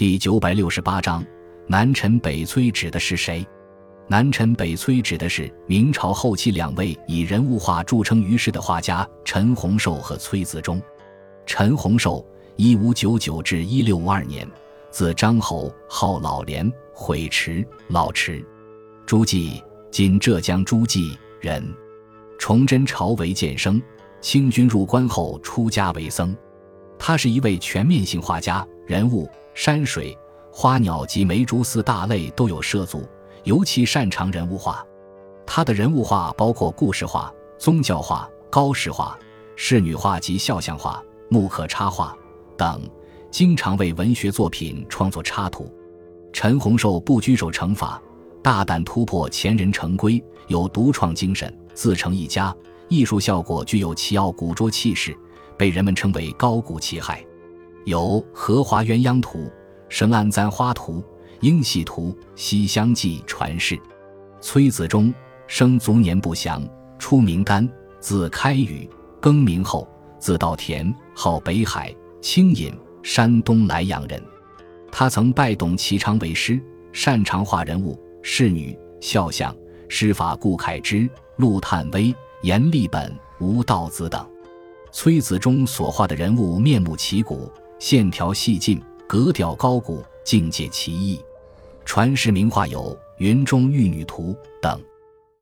第九百六十八章，南陈北崔指的是谁？南陈北崔指的是明朝后期两位以人物画著称于世的画家陈洪寿和崔子忠。陈洪寿（一五九九至一六五二年），字张侯，号老莲，毁池老池，诸暨（今浙江诸暨）人，崇祯朝为监生，清军入关后出家为僧。他是一位全面性画家，人物。山水、花鸟及梅竹四大类都有涉足，尤其擅长人物画。他的人物画包括故事画、宗教画、高士画、仕女画及肖像画、木刻插画等，经常为文学作品创作插图。陈洪寿不拘守成法，大胆突破前人成规，有独创精神，自成一家。艺术效果具有奇奥古拙气势，被人们称为高古奇海。有《荷花鸳鸯图》《神案簪花图》《英戏图》《西厢记》传世。崔子忠生卒年不详，初名干，字开宇，更名后，字道田，号北海，清隐，山东莱阳人。他曾拜董其昌为师，擅长画人物、仕女、肖像，师法顾恺之、陆探微、阎立本、吴道子等。崔子忠所画的人物面目奇古。线条细劲，格调高古，境界奇异。传世名画有《云中玉女图》等。